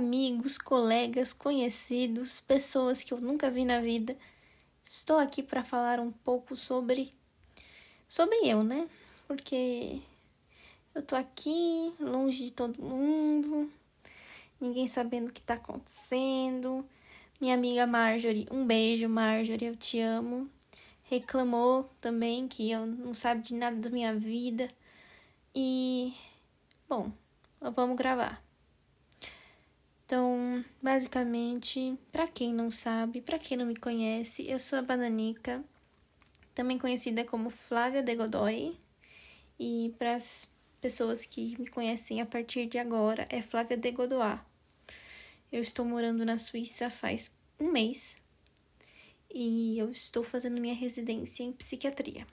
amigos, colegas, conhecidos, pessoas que eu nunca vi na vida. Estou aqui para falar um pouco sobre sobre eu, né? Porque eu tô aqui longe de todo mundo, ninguém sabendo o que tá acontecendo. Minha amiga Marjorie, um beijo, Marjorie, eu te amo. Reclamou também que eu não sabe de nada da minha vida. E bom, vamos gravar. Então, basicamente, para quem não sabe, para quem não me conhece, eu sou a Bananica, também conhecida como Flávia de Godoy. E para as pessoas que me conhecem a partir de agora, é Flávia de Godoy. Eu estou morando na Suíça faz um mês e eu estou fazendo minha residência em psiquiatria.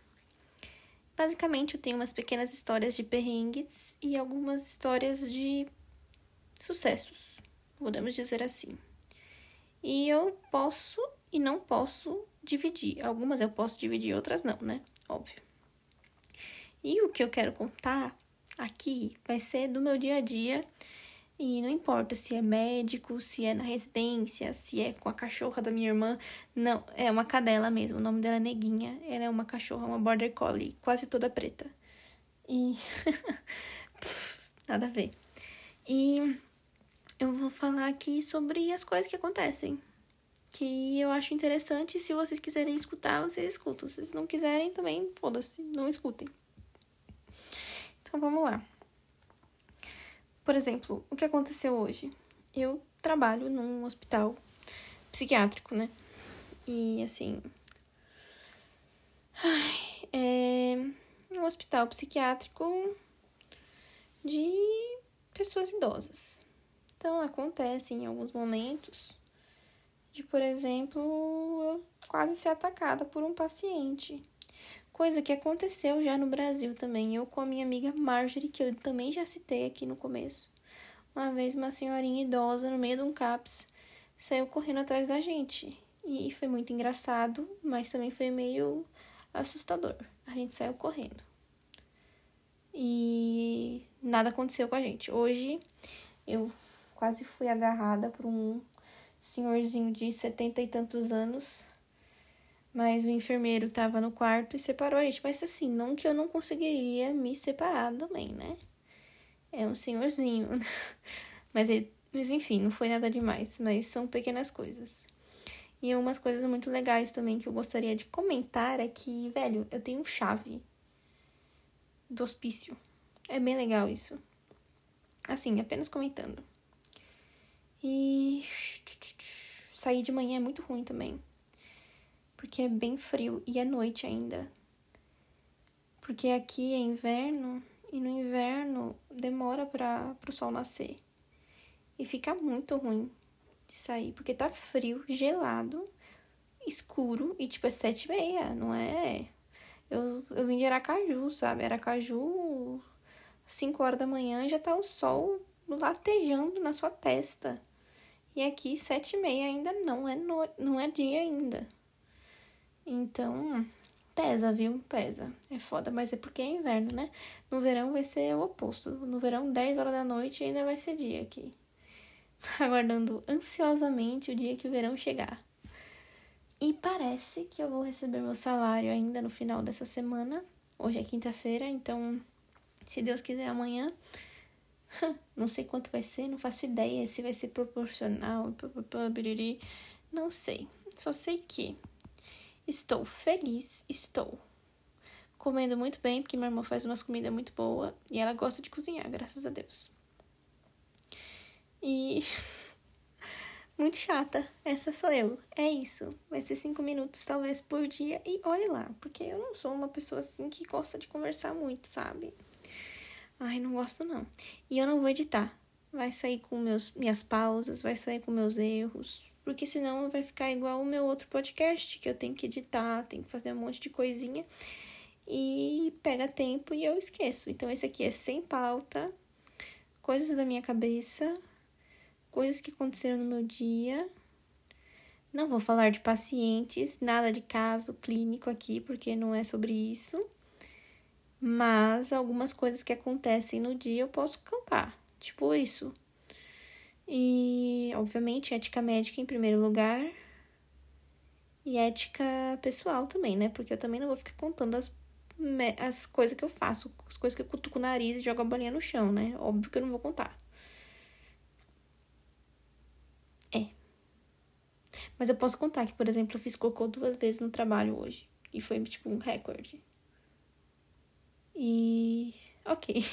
Basicamente, eu tenho umas pequenas histórias de perrengues e algumas histórias de sucessos podemos dizer assim. E eu posso e não posso dividir. Algumas eu posso dividir, outras não, né? Óbvio. E o que eu quero contar aqui vai ser do meu dia a dia. E não importa se é médico, se é na residência, se é com a cachorra da minha irmã. Não, é uma cadela mesmo. O nome dela é Neguinha. Ela é uma cachorra, uma border collie, quase toda preta. E. Pff, nada a ver. E eu vou falar aqui sobre as coisas que acontecem. Que eu acho interessante. Se vocês quiserem escutar, vocês escutam. Se não quiserem, também foda-se, não escutem. Então vamos lá. Por exemplo, o que aconteceu hoje? Eu trabalho num hospital psiquiátrico, né? E assim. Ai, é um hospital psiquiátrico de pessoas idosas. Então, acontece em alguns momentos de, por exemplo, eu quase ser atacada por um paciente. Coisa que aconteceu já no Brasil também. Eu com a minha amiga Marjorie, que eu também já citei aqui no começo. Uma vez uma senhorinha idosa no meio de um CAPS saiu correndo atrás da gente. E foi muito engraçado, mas também foi meio assustador. A gente saiu correndo. E nada aconteceu com a gente. Hoje eu quase fui agarrada por um senhorzinho de setenta e tantos anos. Mas o enfermeiro estava no quarto e separou a gente. Mas assim, não que eu não conseguiria me separar também, né? É um senhorzinho. mas, ele, mas enfim, não foi nada demais. Mas são pequenas coisas. E umas coisas muito legais também que eu gostaria de comentar é que, velho, eu tenho chave do hospício. É bem legal isso. Assim, apenas comentando. E sair de manhã é muito ruim também. Porque é bem frio e é noite ainda. Porque aqui é inverno e no inverno demora para o sol nascer. E fica muito ruim de sair, porque tá frio, gelado, escuro e tipo é sete e meia, não é? Eu, eu vim de Aracaju, sabe? Aracaju, cinco horas da manhã já tá o sol latejando na sua testa. E aqui, sete e meia ainda não é, no... não é dia ainda. Então, pesa, viu? Pesa. É foda, mas é porque é inverno, né? No verão vai ser o oposto. No verão, 10 horas da noite ainda vai ser dia aqui. Aguardando ansiosamente o dia que o verão chegar. E parece que eu vou receber meu salário ainda no final dessa semana. Hoje é quinta-feira, então, se Deus quiser, amanhã não sei quanto vai ser, não faço ideia se vai ser proporcional, não sei. Só sei que estou feliz, estou comendo muito bem, porque minha irmã faz umas comidas muito boas e ela gosta de cozinhar, graças a Deus. E muito chata, essa sou eu. É isso. Vai ser cinco minutos talvez por dia e olhe lá, porque eu não sou uma pessoa assim que gosta de conversar muito, sabe? Ai, não gosto não. E eu não vou editar. Vai sair com meus, minhas pausas, vai sair com meus erros. Porque senão vai ficar igual o meu outro podcast, que eu tenho que editar, tenho que fazer um monte de coisinha. E pega tempo e eu esqueço. Então esse aqui é sem pauta, coisas da minha cabeça, coisas que aconteceram no meu dia. Não vou falar de pacientes, nada de caso clínico aqui, porque não é sobre isso. Mas algumas coisas que acontecem no dia eu posso contar. Tipo isso. E, obviamente, ética médica em primeiro lugar. E ética pessoal também, né? Porque eu também não vou ficar contando as, as coisas que eu faço, as coisas que eu cutuco o nariz e jogo a bolinha no chão, né? Óbvio que eu não vou contar. É. Mas eu posso contar que, por exemplo, eu fiz cocô duas vezes no trabalho hoje. E foi, tipo, um recorde. E. Ok.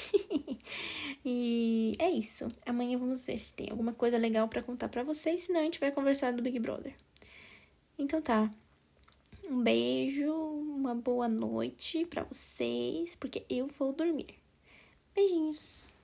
e é isso. Amanhã vamos ver se tem alguma coisa legal para contar para vocês. Senão a gente vai conversar do Big Brother. Então tá. Um beijo, uma boa noite para vocês, porque eu vou dormir. Beijinhos.